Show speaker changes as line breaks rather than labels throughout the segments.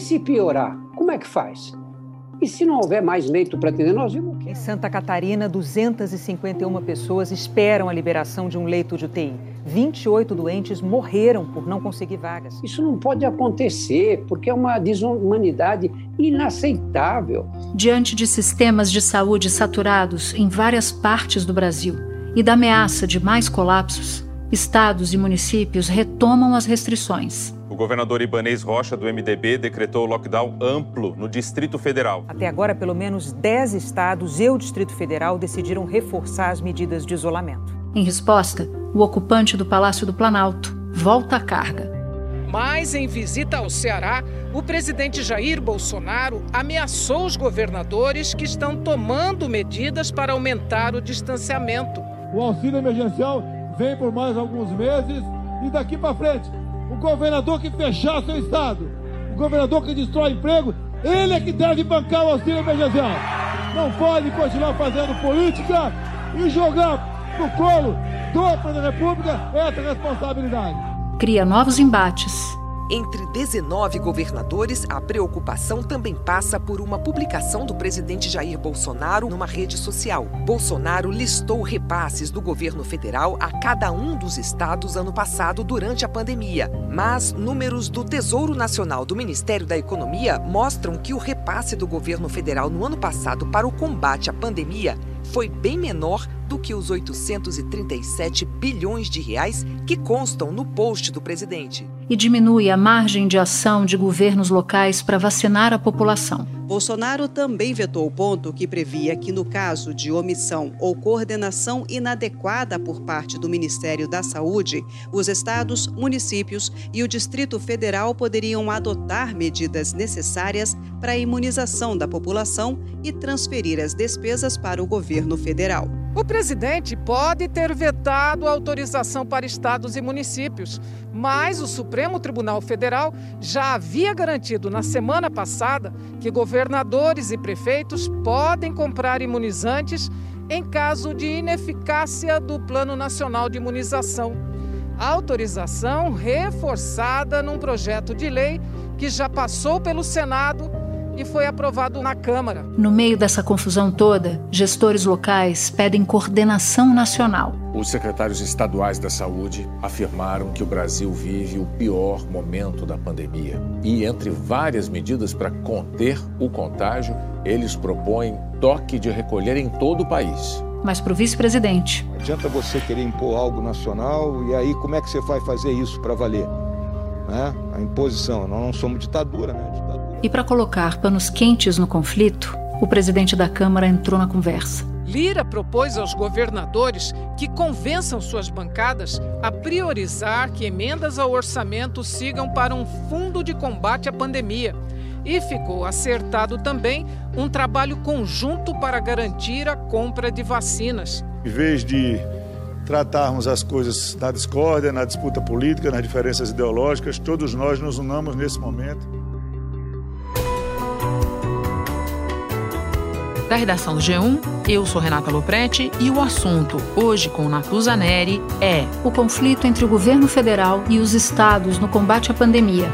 se piorar, como é que faz? E se não houver mais leito para atender, nós vimos que.
Em Santa Catarina, 251 pessoas esperam a liberação de um leito de UTI. 28 doentes morreram por não conseguir vagas.
Isso não pode acontecer, porque é uma desumanidade inaceitável.
Diante de sistemas de saúde saturados em várias partes do Brasil e da ameaça de mais colapsos, estados e municípios retomam as restrições.
Governador Ibanês Rocha, do MDB, decretou lockdown amplo no Distrito Federal.
Até agora, pelo menos 10 estados e o Distrito Federal decidiram reforçar as medidas de isolamento.
Em resposta, o ocupante do Palácio do Planalto volta à carga.
Mas em visita ao Ceará, o presidente Jair Bolsonaro ameaçou os governadores que estão tomando medidas para aumentar o distanciamento.
O auxílio emergencial vem por mais alguns meses e daqui para frente, o governador que fechar seu estado, o governador que destrói emprego, ele é que deve bancar o auxílio emergencial. Não pode continuar fazendo política e jogar no colo do da República essa responsabilidade.
Cria novos embates
entre 19 governadores, a preocupação também passa por uma publicação do presidente Jair Bolsonaro numa rede social. Bolsonaro listou repasses do governo federal a cada um dos estados ano passado durante a pandemia. Mas números do Tesouro Nacional do Ministério da Economia mostram que o repasse do governo federal no ano passado para o combate à pandemia foi bem menor do que os 837 bilhões de reais que constam no post do presidente.
E diminui a margem de ação de governos locais para vacinar a população.
Bolsonaro também vetou o ponto que previa que, no caso de omissão ou coordenação inadequada por parte do Ministério da Saúde, os estados, municípios e o Distrito Federal poderiam adotar medidas necessárias para a imunização da população e transferir as despesas para o governo federal.
O presidente pode ter vetado a autorização para estados e municípios, mas o Supremo Tribunal Federal já havia garantido na semana passada que governadores e prefeitos podem comprar imunizantes em caso de ineficácia do Plano Nacional de Imunização. autorização reforçada num projeto de lei que já passou pelo Senado e foi aprovado na Câmara.
No meio dessa confusão toda, gestores locais pedem coordenação nacional.
Os secretários estaduais da saúde afirmaram que o Brasil vive o pior momento da pandemia. E entre várias medidas para conter o contágio, eles propõem toque de recolher em todo o país.
Mas para o vice-presidente.
Não adianta você querer impor algo nacional e aí como é que você vai fazer isso para valer? Né? A imposição. Nós não somos ditadura, né? Ditadura
e para colocar panos quentes no conflito, o presidente da Câmara entrou na conversa.
Lira propôs aos governadores que convençam suas bancadas a priorizar que emendas ao orçamento sigam para um fundo de combate à pandemia. E ficou acertado também um trabalho conjunto para garantir a compra de vacinas.
Em vez de tratarmos as coisas na discórdia, na disputa política, nas diferenças ideológicas, todos nós nos unamos nesse momento
Da redação do G1, eu sou Renata Loprete e o assunto, hoje com Natuza Neri, é
o conflito entre o governo federal e os estados no combate à pandemia.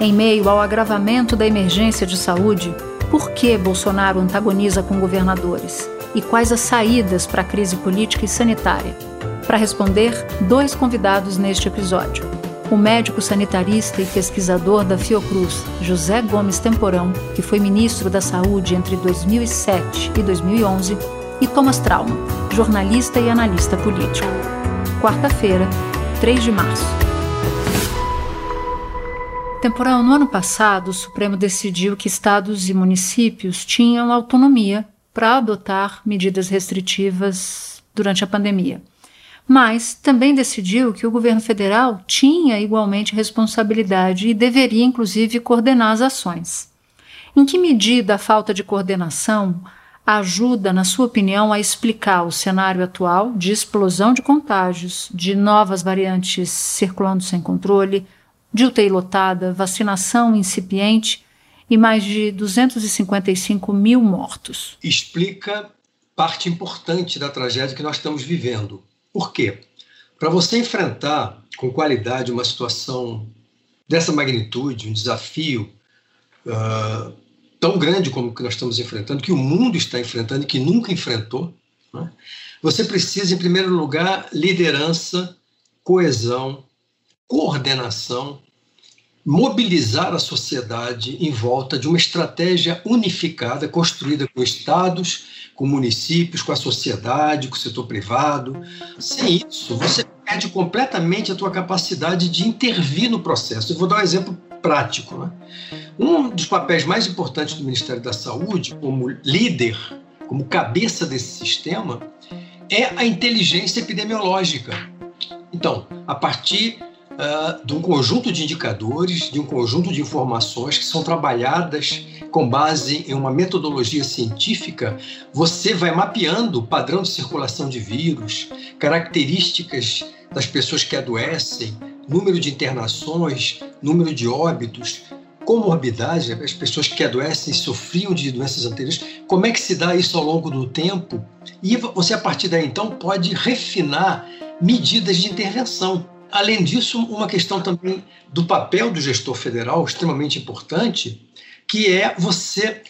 Em meio ao agravamento da emergência de saúde, por que Bolsonaro antagoniza com governadores? E quais as saídas para a crise política e sanitária? Para responder, dois convidados neste episódio o médico sanitarista e pesquisador da Fiocruz, José Gomes Temporão, que foi ministro da Saúde entre 2007 e 2011, e Thomas Trauma, jornalista e analista político. Quarta-feira, 3 de março. Temporão, no ano passado, o Supremo decidiu que estados e municípios tinham autonomia para adotar medidas restritivas durante a pandemia mas também decidiu que o governo federal tinha igualmente responsabilidade e deveria, inclusive, coordenar as ações. Em que medida a falta de coordenação ajuda, na sua opinião, a explicar o cenário atual de explosão de contágios, de novas variantes circulando sem controle, de UTI lotada, vacinação incipiente e mais de 255 mil mortos?
Explica parte importante da tragédia que nós estamos vivendo por quê? Para você enfrentar com qualidade uma situação dessa magnitude, um desafio uh, tão grande como que nós estamos enfrentando, que o mundo está enfrentando e que nunca enfrentou, né? você precisa, em primeiro lugar, liderança, coesão, coordenação, mobilizar a sociedade em volta de uma estratégia unificada, construída com estados, com municípios, com a sociedade, com o setor privado. Sem isso, você perde completamente a tua capacidade de intervir no processo. Eu vou dar um exemplo prático. Né? Um dos papéis mais importantes do Ministério da Saúde, como líder, como cabeça desse sistema, é a inteligência epidemiológica. Então, a partir uh, de um conjunto de indicadores, de um conjunto de informações que são trabalhadas com base em uma metodologia científica, você vai mapeando o padrão de circulação de vírus, características das pessoas que adoecem, número de internações, número de óbitos, comorbidade, as pessoas que adoecem sofriam de doenças anteriores, como é que se dá isso ao longo do tempo? E você, a partir daí, então, pode refinar medidas de intervenção. Além disso, uma questão também do papel do gestor federal, extremamente importante, que é você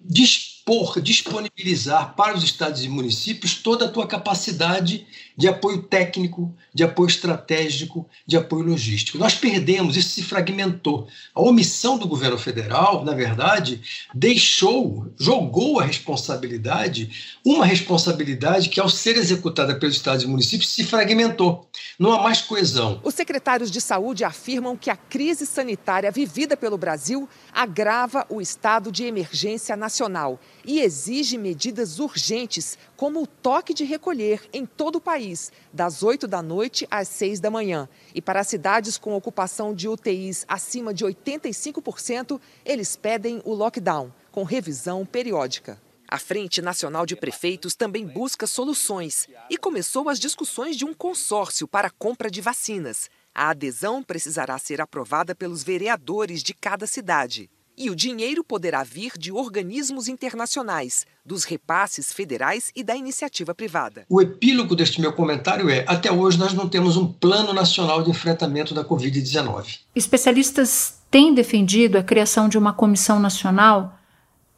dispor, disponibilizar para os estados e municípios toda a tua capacidade de apoio técnico, de apoio estratégico, de apoio logístico. Nós perdemos, isso se fragmentou. A omissão do governo federal, na verdade, deixou, jogou a responsabilidade, uma responsabilidade que, ao ser executada pelos estados e municípios, se fragmentou. Não há mais coesão.
Os secretários de saúde afirmam que a crise sanitária vivida pelo Brasil agrava o estado de emergência nacional e exige medidas urgentes, como o toque de recolher em todo o país, das 8 da noite às 6 da manhã. E para cidades com ocupação de UTIs acima de 85%, eles pedem o lockdown, com revisão periódica. A Frente Nacional de Prefeitos também busca soluções e começou as discussões de um consórcio para a compra de vacinas. A adesão precisará ser aprovada pelos vereadores de cada cidade. E o dinheiro poderá vir de organismos internacionais, dos repasses federais e da iniciativa privada.
O epílogo deste meu comentário é: até hoje nós não temos um plano nacional de enfrentamento da Covid-19.
Especialistas têm defendido a criação de uma comissão nacional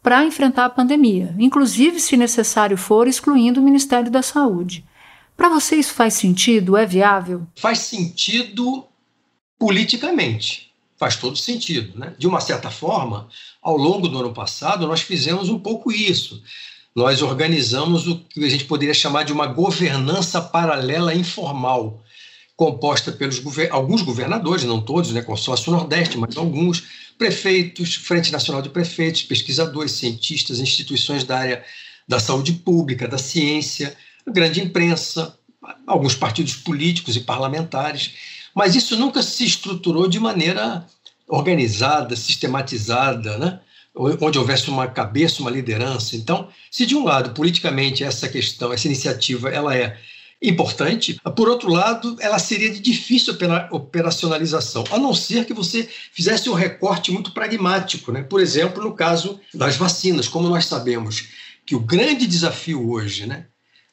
para enfrentar a pandemia, inclusive, se necessário for, excluindo o Ministério da Saúde. Para você, isso faz sentido? É viável?
Faz sentido politicamente faz todo sentido. Né? De uma certa forma, ao longo do ano passado, nós fizemos um pouco isso. Nós organizamos o que a gente poderia chamar de uma governança paralela informal, composta pelos gover alguns governadores, não todos, né, consórcio Nordeste, mas alguns, prefeitos, Frente Nacional de Prefeitos, pesquisadores, cientistas, instituições da área da saúde pública, da ciência, grande imprensa, alguns partidos políticos e parlamentares. Mas isso nunca se estruturou de maneira organizada, sistematizada, né? onde houvesse uma cabeça, uma liderança. Então, se de um lado, politicamente, essa questão, essa iniciativa, ela é importante, por outro lado, ela seria de difícil operacionalização, a não ser que você fizesse um recorte muito pragmático. Né? Por exemplo, no caso das vacinas, como nós sabemos que o grande desafio hoje né,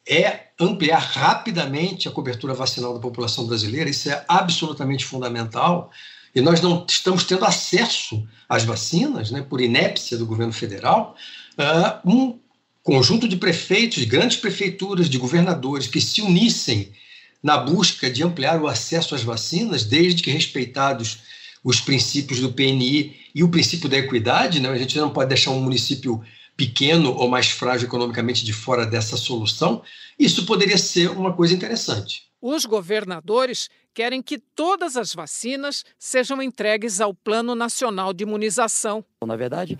é ampliar rapidamente a cobertura vacinal da população brasileira, isso é absolutamente fundamental. E nós não estamos tendo acesso às vacinas, né, por inépcia do governo federal, uh, um conjunto de prefeitos, de grandes prefeituras, de governadores que se unissem na busca de ampliar o acesso às vacinas, desde que respeitados os princípios do PNI e o princípio da equidade, né? a gente não pode deixar um município pequeno ou mais frágil economicamente de fora dessa solução, isso poderia ser uma coisa interessante.
Os governadores querem que todas as vacinas sejam entregues ao Plano Nacional de Imunização.
Na verdade,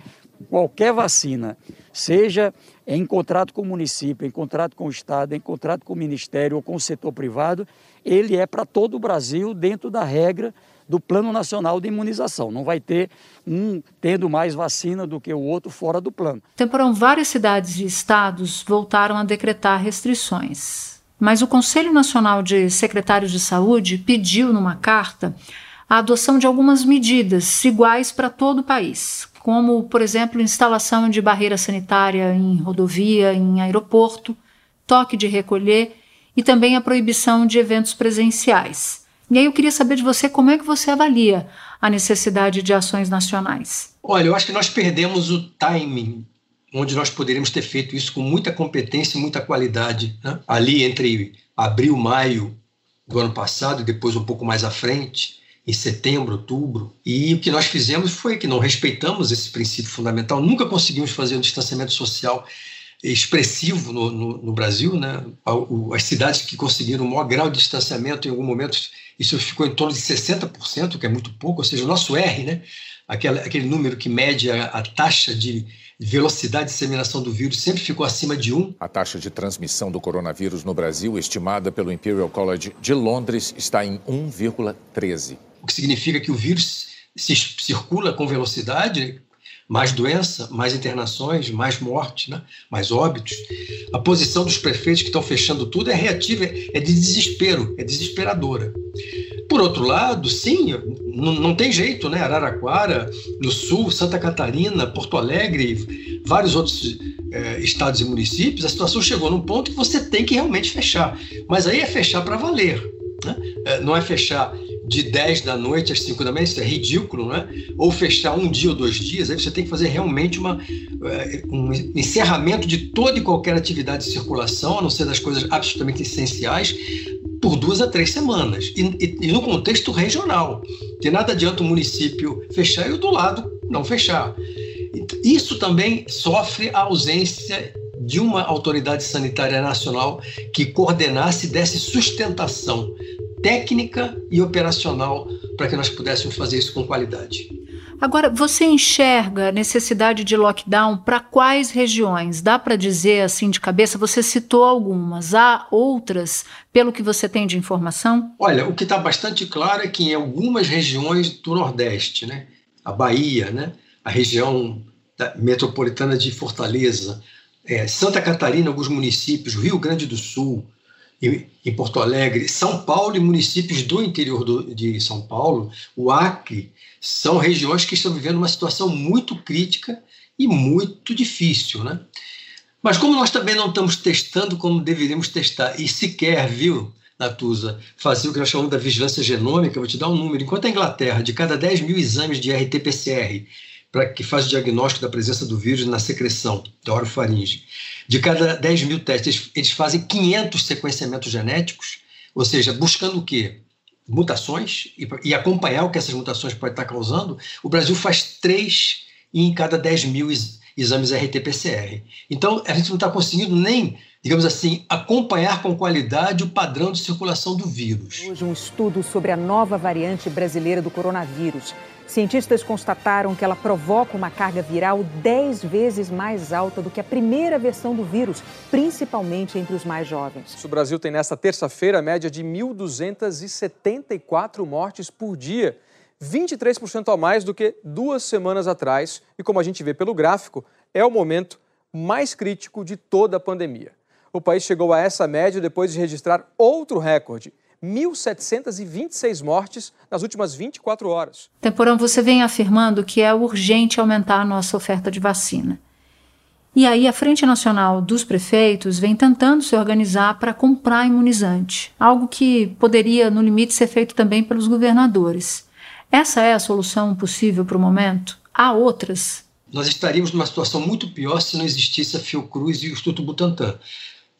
qualquer vacina, seja em contrato com o município, em contrato com o Estado, em contrato com o Ministério ou com o setor privado, ele é para todo o Brasil dentro da regra do Plano Nacional de Imunização. Não vai ter um tendo mais vacina do que o outro fora do plano.
Temporão, várias cidades e estados voltaram a decretar restrições. Mas o Conselho Nacional de Secretários de Saúde pediu numa carta a adoção de algumas medidas iguais para todo o país, como, por exemplo, instalação de barreira sanitária em rodovia, em aeroporto, toque de recolher e também a proibição de eventos presenciais E aí eu queria saber de você como é que você avalia a necessidade de ações nacionais.
Olha, eu acho que nós perdemos o timing onde nós poderíamos ter feito isso com muita competência e muita qualidade. Né? Ali entre abril, maio do ano passado e depois um pouco mais à frente, em setembro, outubro. E o que nós fizemos foi que não respeitamos esse princípio fundamental, nunca conseguimos fazer um distanciamento social expressivo no, no, no Brasil. Né? As cidades que conseguiram o maior grau de distanciamento, em algum momento, isso ficou em torno de 60%, que é muito pouco, ou seja, o nosso R, né? aquele, aquele número que mede a, a taxa de velocidade de disseminação do vírus sempre ficou acima de 1.
A taxa de transmissão do coronavírus no Brasil, estimada pelo Imperial College de Londres, está em 1,13.
O que significa que o vírus se circula com velocidade, mais doença, mais internações, mais mortes, né? mais óbitos. A posição dos prefeitos que estão fechando tudo é reativa, é de desespero, é desesperadora. Por outro lado, sim, não, não tem jeito, né? Araraquara, no sul, Santa Catarina, Porto Alegre, vários outros é, estados e municípios, a situação chegou num ponto que você tem que realmente fechar. Mas aí é fechar para valer. Né? É, não é fechar de 10 da noite às 5 da manhã, isso é ridículo, né? Ou fechar um dia ou dois dias, aí você tem que fazer realmente uma, é, um encerramento de toda e qualquer atividade de circulação, a não ser das coisas absolutamente essenciais, por duas a três semanas. E, e, e no contexto regional. De nada adianta o município fechar e o do lado não fechar. Isso também sofre a ausência de uma autoridade sanitária nacional que coordenasse e desse sustentação técnica e operacional para que nós pudéssemos fazer isso com qualidade.
Agora, você enxerga necessidade de lockdown para quais regiões? Dá para dizer assim de cabeça? Você citou algumas, há outras, pelo que você tem de informação?
Olha, o que está bastante claro é que em algumas regiões do Nordeste, né, a Bahia, né, a região metropolitana de Fortaleza, é, Santa Catarina, alguns municípios, Rio Grande do Sul, em Porto Alegre, São Paulo e municípios do interior do, de São Paulo, o Acre, são regiões que estão vivendo uma situação muito crítica e muito difícil, né? Mas como nós também não estamos testando como deveríamos testar, e sequer, viu, Natuza, fazer o que nós chamamos da vigilância genômica, vou te dar um número. Enquanto a Inglaterra, de cada 10 mil exames de RT-PCR, para que faz o diagnóstico da presença do vírus na secreção da orofaringe, de cada 10 mil testes, eles fazem 500 sequenciamentos genéticos, ou seja, buscando o quê? Mutações e, e acompanhar o que essas mutações podem estar causando. O Brasil faz 3 em cada 10 mil exames RT-PCR. Então, a gente não está conseguindo nem, digamos assim, acompanhar com qualidade o padrão de circulação do vírus.
Hoje, um estudo sobre a nova variante brasileira do coronavírus. Cientistas constataram que ela provoca uma carga viral 10 vezes mais alta do que a primeira versão do vírus, principalmente entre os mais jovens.
O Brasil tem nesta terça-feira média de 1.274 mortes por dia, 23% a mais do que duas semanas atrás. E como a gente vê pelo gráfico, é o momento mais crítico de toda a pandemia. O país chegou a essa média depois de registrar outro recorde 1.726 mortes nas últimas 24 horas.
Temporão, você vem afirmando que é urgente aumentar a nossa oferta de vacina. E aí a Frente Nacional dos Prefeitos vem tentando se organizar para comprar imunizante, algo que poderia, no limite, ser feito também pelos governadores. Essa é a solução possível para o momento? Há outras?
Nós estaríamos numa situação muito pior se não existisse a Fiocruz e o Instituto Butantan.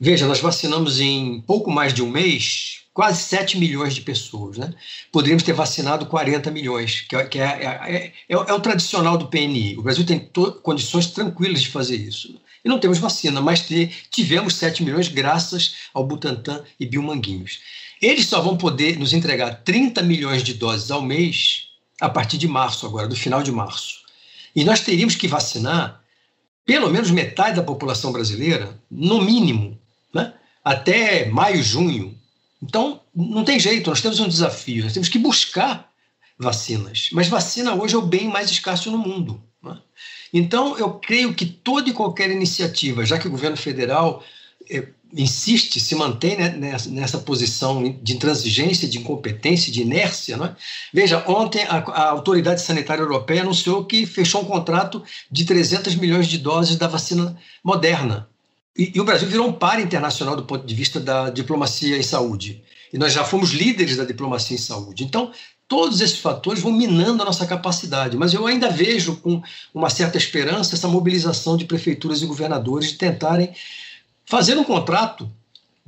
Veja, nós vacinamos em pouco mais de um mês quase 7 milhões de pessoas. Né? Poderíamos ter vacinado 40 milhões, que, é, que é, é, é, é, o tradicional do PNI. O Brasil tem condições tranquilas de fazer isso. E não temos vacina, mas tivemos 7 milhões graças ao Butantan e Biomanguinhos. Eles só vão poder nos entregar 30 milhões de doses ao mês a partir de março, agora, do final de março. E nós teríamos que vacinar pelo menos metade da população brasileira, no mínimo, né? até maio, junho, então, não tem jeito, nós temos um desafio, nós temos que buscar vacinas. Mas vacina hoje é o bem mais escasso no mundo. Né? Então, eu creio que toda e qualquer iniciativa, já que o governo federal é, insiste, se mantém né, nessa, nessa, posição de intransigência, de incompetência, de inércia. Né? Veja, ontem a, a, Autoridade Sanitária Europeia anunciou que fechou um contrato de 300 milhões de doses da vacina moderna. E, e, o Brasil virou um par internacional do ponto de vista da diplomacia em saúde. E nós já fomos líderes da diplomacia em saúde. Então, todos esses fatores vão minando a nossa capacidade. Mas eu ainda vejo com uma certa esperança essa mobilização de prefeituras e governadores de tentarem fazer um contrato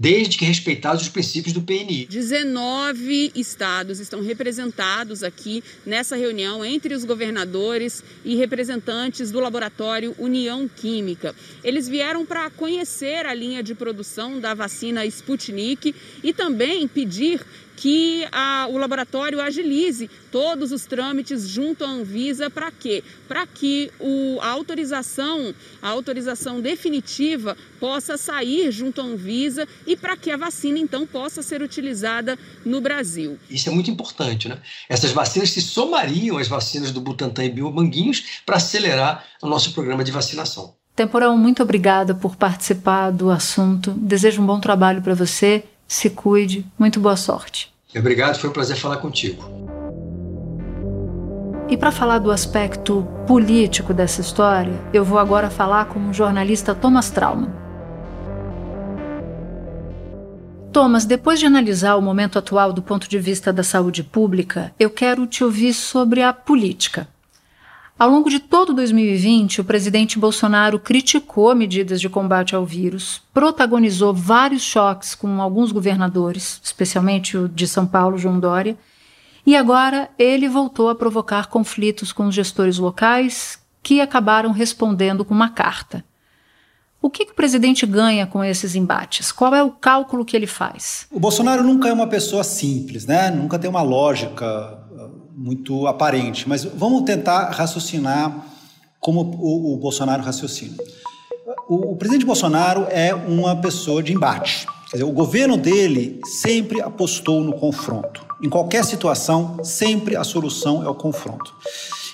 desde que respeitados os princípios do PNI.
19 estados estão representados aqui nessa reunião entre os governadores e representantes do laboratório União Química. Eles vieram para conhecer a linha de produção da vacina Sputnik e também pedir que a, o laboratório agilize todos os trâmites junto à Anvisa para quê? Para que o, a autorização, a autorização definitiva possa sair junto à Anvisa e para que a vacina então possa ser utilizada no Brasil.
Isso é muito importante, né? Essas vacinas se somariam às vacinas do Butantan e Biomanguinhos para acelerar o nosso programa de vacinação.
Temporal, muito obrigada por participar do assunto. Desejo um bom trabalho para você. Se cuide. Muito boa sorte.
Obrigado, foi um prazer falar contigo.
E para falar do aspecto político dessa história, eu vou agora falar com o jornalista Thomas Trauman. Thomas, depois de analisar o momento atual do ponto de vista da saúde pública, eu quero te ouvir sobre a política. Ao longo de todo 2020, o presidente Bolsonaro criticou medidas de combate ao vírus, protagonizou vários choques com alguns governadores, especialmente o de São Paulo, João Dória, e agora ele voltou a provocar conflitos com os gestores locais, que acabaram respondendo com uma carta. O que, que, o presidente ganha com esses embates? Qual é o cálculo que ele faz?
O Bolsonaro nunca é uma pessoa simples, né? Nunca tem uma lógica muito aparente, mas vamos tentar raciocinar como o, o Bolsonaro raciocina. O, o, presidente Bolsonaro é uma pessoa de embate. Quer dizer, o governo dele sempre apostou no confronto. Em qualquer situação, sempre a solução é o confronto.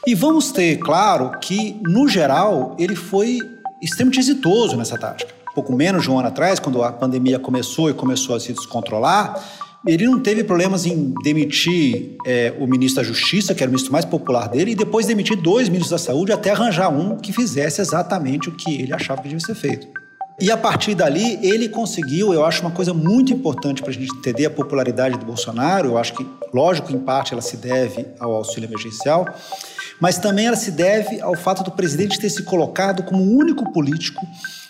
E vamos ter claro que, no geral, ele foi extremamente exitoso nessa tática. Pouco menos de um ano atrás, quando a pandemia começou e começou a se descontrolar, ele não teve problemas em demitir é, o ministro da Justiça, que era o ministro mais popular dele, e depois demitir dois ministros da Saúde até arranjar um que fizesse exatamente o que ele achava que devia ser feito. E a partir dali, ele conseguiu, eu acho uma coisa muito importante para a gente entender a popularidade do Bolsonaro, eu acho que, lógico, em parte ela se deve ao auxílio emergencial, mas também ela se deve ao fato do presidente ter se colocado como o único político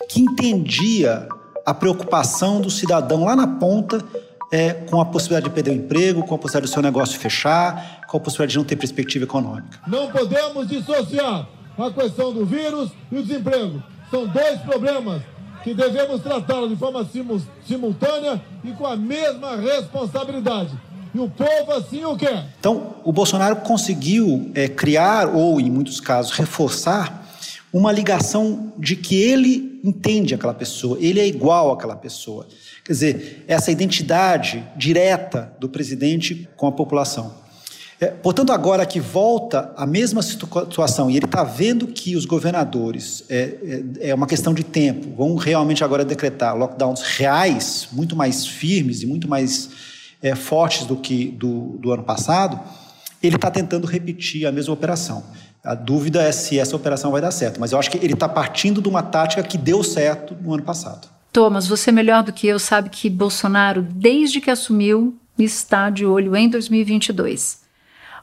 que entendia a preocupação do cidadão lá na ponta é, com a possibilidade de perder o emprego, com a possibilidade do seu negócio fechar, com a possibilidade de não ter perspectiva econômica.
Não podemos dissociar a questão do vírus e o desemprego. São dois problemas que devemos tratá-los de forma simultânea e com a mesma responsabilidade. E o povo assim o quer.
Então, o Bolsonaro conseguiu é, criar, ou em muitos casos, reforçar uma ligação de que ele entende aquela pessoa, ele é igual àquela pessoa. Quer dizer, essa identidade direta do presidente com a população. É, portanto, agora que volta a mesma situação e ele está vendo que os governadores, é, é, é, uma questão de tempo, vão realmente agora decretar lockdowns reais, muito mais firmes e muito mais é, fortes do que do, do ano passado, ele está tentando repetir a mesma operação. A dúvida é se essa operação vai dar certo, mas eu acho que ele está partindo de uma tática que deu certo no ano passado.
Thomas, você melhor do que eu sabe que Bolsonaro, desde que assumiu, está de olho em 2022.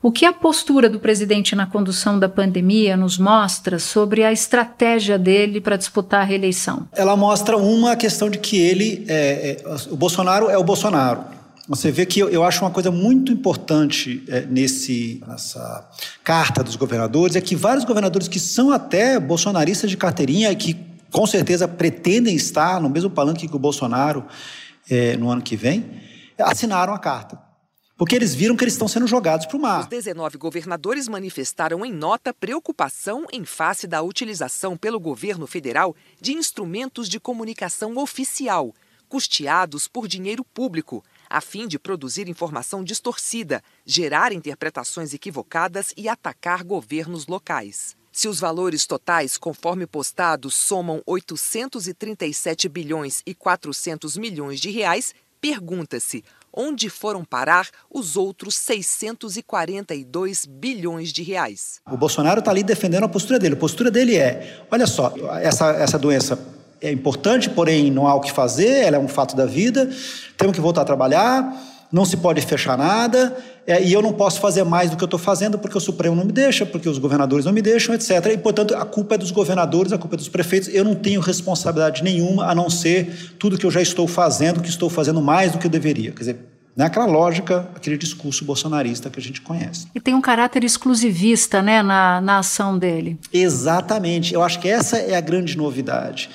O que a postura do presidente na condução da pandemia nos mostra sobre a estratégia dele para disputar a reeleição?
Ela mostra uma questão de que ele, é, é, o Bolsonaro é o Bolsonaro. Você vê que eu, eu acho uma coisa muito importante é, nesse, nessa carta dos governadores é que vários governadores que são até bolsonaristas de carteirinha e que com certeza pretendem estar no mesmo palanque que o Bolsonaro é, no ano que vem, assinaram a carta. Porque eles viram que eles estão sendo jogados para o mar.
Os 19 governadores manifestaram em nota preocupação em face da utilização pelo governo federal de instrumentos de comunicação oficial, custeados por dinheiro público, a fim de produzir informação distorcida, gerar interpretações equivocadas e atacar governos locais. Se os valores totais, conforme postados, somam 837 bilhões e 400 milhões de reais, pergunta-se onde foram parar os outros 642 bilhões de reais.
O Bolsonaro está ali defendendo a postura dele. A postura dele é: olha só, essa, essa doença é importante, porém não há o que fazer, ela é um fato da vida, temos que voltar a trabalhar não se pode fechar nada, é, e eu não posso fazer mais do que eu estou fazendo porque o Supremo não me deixa, porque os governadores não me deixam, etc. E, portanto, a culpa é dos governadores, a culpa é dos prefeitos. Eu não tenho responsabilidade nenhuma a não ser tudo que eu já estou fazendo, que estou fazendo mais do que eu deveria. Quer dizer, naquela lógica, aquele discurso bolsonarista que a gente conhece.
E tem um caráter exclusivista né, na, na ação dele.
Exatamente. Eu acho que essa é a grande novidade.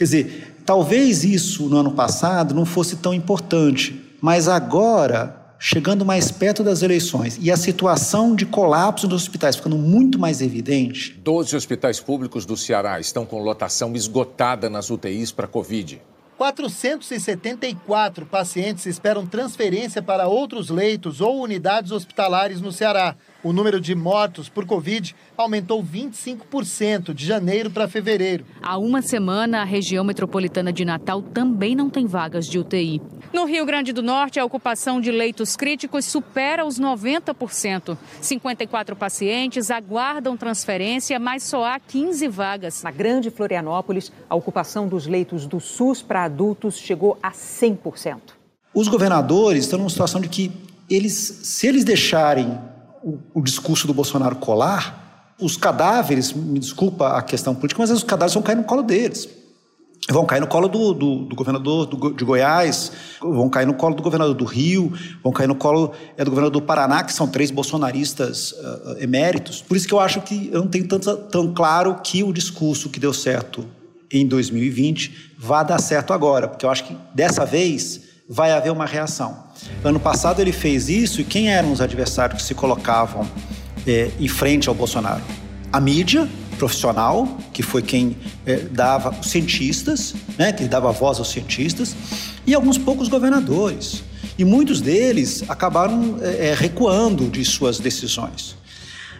Quer dizer, talvez isso no ano passado não fosse tão importante, mas agora, chegando mais perto das eleições e a situação de colapso dos hospitais ficando muito mais evidente.
Doze hospitais públicos do Ceará estão com lotação esgotada nas UTIs para Covid.
474 pacientes esperam transferência para outros leitos ou unidades hospitalares no Ceará. O número de mortos por Covid aumentou 25% de janeiro para fevereiro.
Há uma semana, a região metropolitana de Natal também não tem vagas de UTI. No Rio Grande do Norte, a ocupação de leitos críticos supera os 90%. 54 pacientes aguardam transferência, mas só há 15 vagas.
Na Grande Florianópolis, a ocupação dos leitos do SUS para adultos chegou a 100%.
Os governadores estão numa situação de que eles, se eles deixarem o, o discurso do Bolsonaro colar, os cadáveres, me desculpa a questão política, mas os cadáveres vão cair no colo deles. Vão cair no colo do, do, do governador do, de Goiás, vão cair no colo do governador do Rio, vão cair no colo é, do governador do Paraná, que são três bolsonaristas uh, eméritos. Por isso que eu acho que eu não tenho tanto, tão claro que o discurso que deu certo em 2020 vá dar certo agora, porque eu acho que dessa vez vai haver uma reação. Ano passado ele fez isso e quem eram os adversários que se colocavam é, em frente ao Bolsonaro? A mídia profissional, que foi quem é, dava os cientistas, né, que dava voz aos cientistas, e alguns poucos governadores. E muitos deles acabaram é, recuando de suas decisões.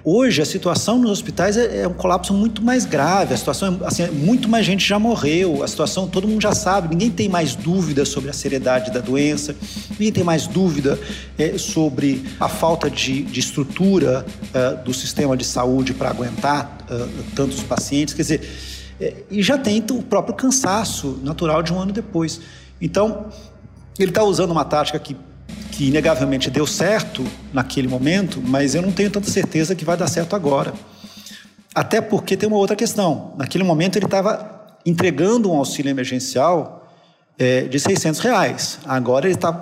Hoje, a situação nos hospitais é, é, um colapso muito mais grave. A situação, é, assim, muito mais gente já morreu. A situação, todo mundo já sabe. Ninguém tem mais dúvida sobre a seriedade da doença. Ninguém tem mais dúvida é, sobre a falta de, de estrutura uh, do sistema de saúde para aguentar uh, tantos pacientes. Quer dizer, é, e já tem o próprio cansaço natural de um ano depois. Então, ele está usando uma tática que que inegavelmente deu certo naquele momento, mas eu não tenho tanta certeza que vai dar certo agora. Até porque tem uma outra questão. Naquele momento ele estava entregando um auxílio emergencial é, de 600 reais. Agora ele está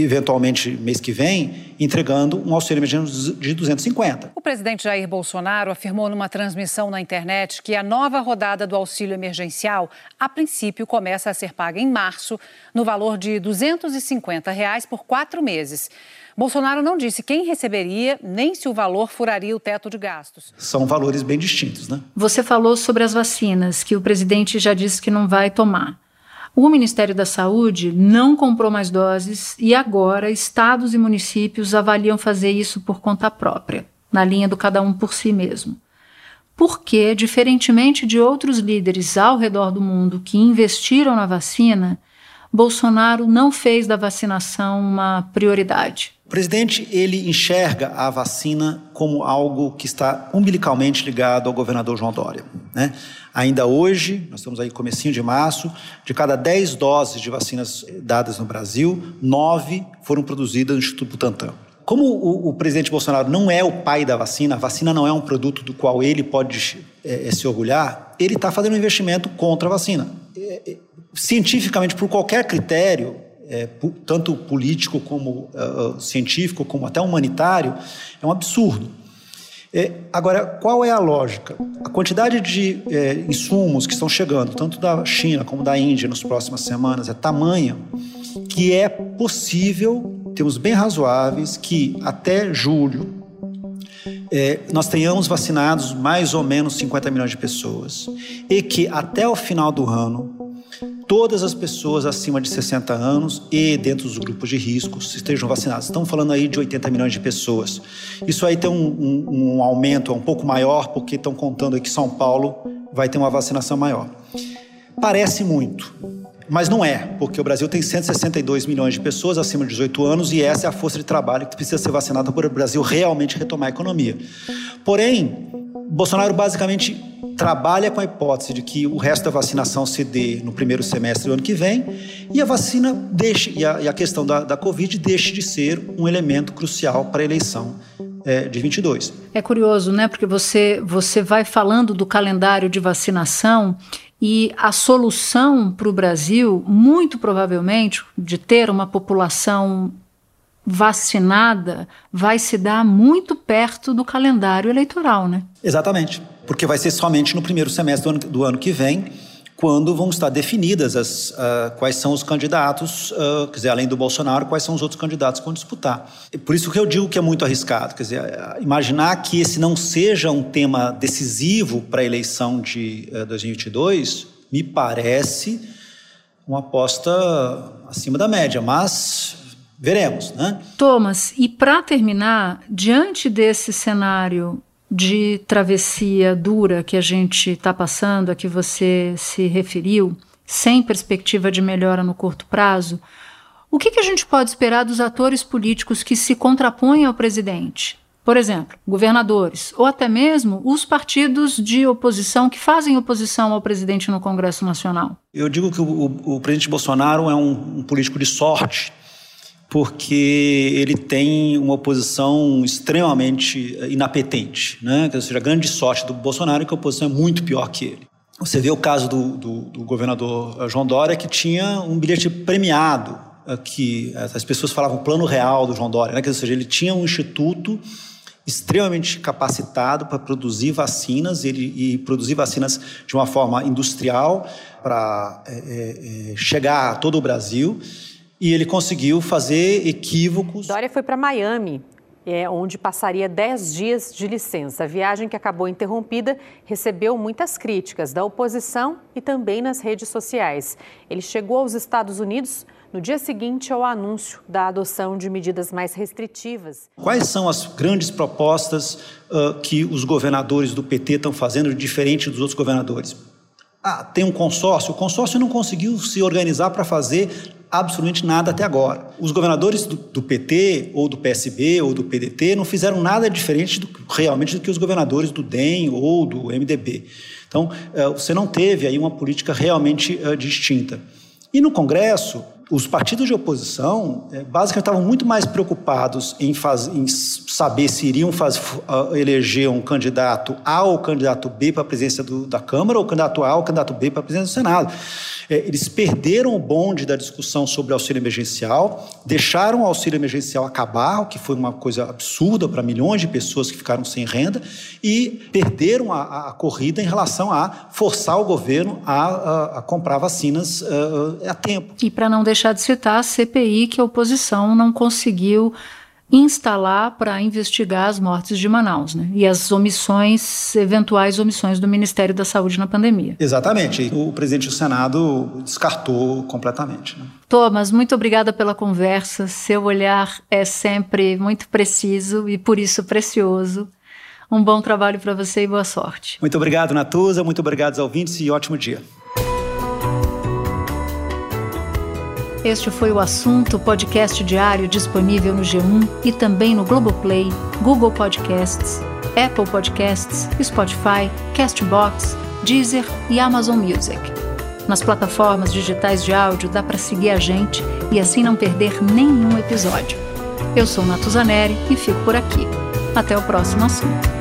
eventualmente mês que vem, entregando um auxílio emergencial de 250.
O presidente Jair Bolsonaro afirmou numa transmissão na internet que a nova rodada do auxílio emergencial, a princípio, começa a ser paga em março, no valor de 250 reais por quatro meses. Bolsonaro não disse quem receberia, nem se o valor furaria o teto de gastos.
São valores bem distintos, né?
Você falou sobre as vacinas, que o presidente já disse que não vai tomar. O Ministério da Saúde não comprou mais doses e agora estados e municípios avaliam fazer isso por conta própria, na linha do cada um por si mesmo. Porque, diferentemente de outros líderes ao redor do mundo que investiram na vacina, Bolsonaro não fez da vacinação uma prioridade.
O presidente ele enxerga a vacina como algo que está umbilicalmente ligado ao governador João Dória. Né? Ainda hoje, nós estamos aí comecinho de março, de cada 10 doses de vacinas dadas no Brasil, 9 foram produzidas no Instituto Butantan. Como o, o, presidente Bolsonaro não é o pai da vacina, a vacina não é um produto do qual ele pode é, se orgulhar, ele está fazendo um investimento contra a vacina. Cientificamente, por qualquer critério, é, tanto político como uh, científico, como até humanitário, é um absurdo. É, agora, qual é a lógica? A quantidade de é, insumos que estão chegando, tanto da China como da Índia nas próximas semanas, é tamanha que é possível, temos bem razoáveis, que até julho é, nós tenhamos vacinados mais ou menos 50 milhões de pessoas e que até o final do ano todas as pessoas acima de 60 anos e dentro dos grupos de risco estejam vacinadas. Estamos falando aí de 80 milhões de pessoas. Isso aí tem um, um, um aumento um pouco maior, porque estão contando aí que São Paulo vai ter uma vacinação maior. Parece muito, mas não é, porque o Brasil tem 162 milhões de pessoas acima de 18 anos e essa é a força de trabalho que precisa ser vacinada para o Brasil realmente retomar a economia. Porém, Bolsonaro basicamente trabalha com a hipótese de que o resto da vacinação se dê no primeiro semestre do ano que vem e a vacina deixe, e a, e a questão da, da Covid deixe de ser um elemento crucial para a eleição é, de 22.
É curioso, né? Porque você, você vai falando do calendário de vacinação e a solução para o Brasil, muito provavelmente, de ter uma população vacinada, vai se dar muito perto do calendário eleitoral, né?
Exatamente, porque vai ser somente no primeiro semestre do ano, do ano que vem quando vão estar definidas as, uh, quais são os candidatos, uh, quer dizer, além do Bolsonaro, quais são os outros candidatos que vão disputar. E por isso que eu digo que é muito arriscado, quer dizer, imaginar que esse não seja um tema decisivo para a eleição de uh, 2022, me parece uma aposta acima da média, mas veremos, né?
Thomas, e para terminar, diante desse cenário de travessia dura que a gente está passando, a que você se referiu, sem perspectiva de melhora no curto prazo, o que, que a gente pode esperar dos atores políticos que se contrapõem ao presidente? Por exemplo, governadores, ou até mesmo os partidos de oposição que fazem oposição ao presidente no Congresso Nacional?
Eu digo que o, o, o presidente Bolsonaro é um, um político de sorte porque ele tem uma oposição extremamente inapetente. Né? Ou seja, a grande sorte do Bolsonaro é que a oposição é muito pior que ele. Você vê o caso do, do, do governador João Dória, que tinha um bilhete premiado, eh, que as pessoas falavam plano real do João Dória, né? ou seja, ele tinha um instituto extremamente capacitado para produzir vacinas ele, e produzir vacinas de uma forma industrial para é, é, chegar a todo o Brasil e ele conseguiu fazer equívocos.
Dória foi para Miami, é, onde passaria 10 dias de licença. A viagem que acabou interrompida recebeu muitas críticas da oposição e também nas redes sociais. Ele chegou aos Estados Unidos no dia seguinte ao anúncio da adoção de medidas mais restritivas.
Quais são as grandes propostas uh, que os governadores do PT estão fazendo diferente dos outros governadores? Ah, tem um consórcio. O consórcio não conseguiu se organizar para fazer absolutamente nada até agora. Os governadores do, do, PT, ou do PSB, ou do PDT não fizeram nada diferente do, realmente do que os governadores do DEM ou do MDB. Então, uh, você não teve aí uma política realmente uh, distinta. E no Congresso, os partidos de oposição é, basicamente estavam muito mais preocupados em, faz, em saber se iriam faz, uh, eleger um candidato A ou candidato B para a presidência do, da Câmara, ou candidato A ou candidato B para a presidência do Senado. É, eles perderam o bonde da discussão sobre auxílio emergencial, deixaram o auxílio emergencial acabar, o que foi uma coisa absurda para milhões de pessoas que ficaram sem renda, e perderam a, a corrida em relação a forçar o governo a, a, a comprar vacinas uh, a tempo.
E para não deixar de citar a CPI, que a oposição não conseguiu instalar para investigar as mortes de Manaus, né? E as omissões, eventuais omissões do Ministério da Saúde na pandemia.
Exatamente. O presidente do Senado descartou completamente. Né?
Thomas, muito obrigada pela conversa. Seu olhar é sempre muito preciso e por isso precioso. Um bom trabalho para você e boa sorte.
Muito obrigado, Natuza. Muito obrigado aos ouvintes e ótimo dia.
Este foi o assunto podcast diário disponível no G1 e também no Globoplay, Google Podcasts, Apple Podcasts, Spotify, Castbox, Deezer e Amazon Music. Nas plataformas digitais de áudio dá para seguir a gente e assim não perder nenhum episódio. Eu sou Natuzaneri e fico por aqui. Até o próximo assunto.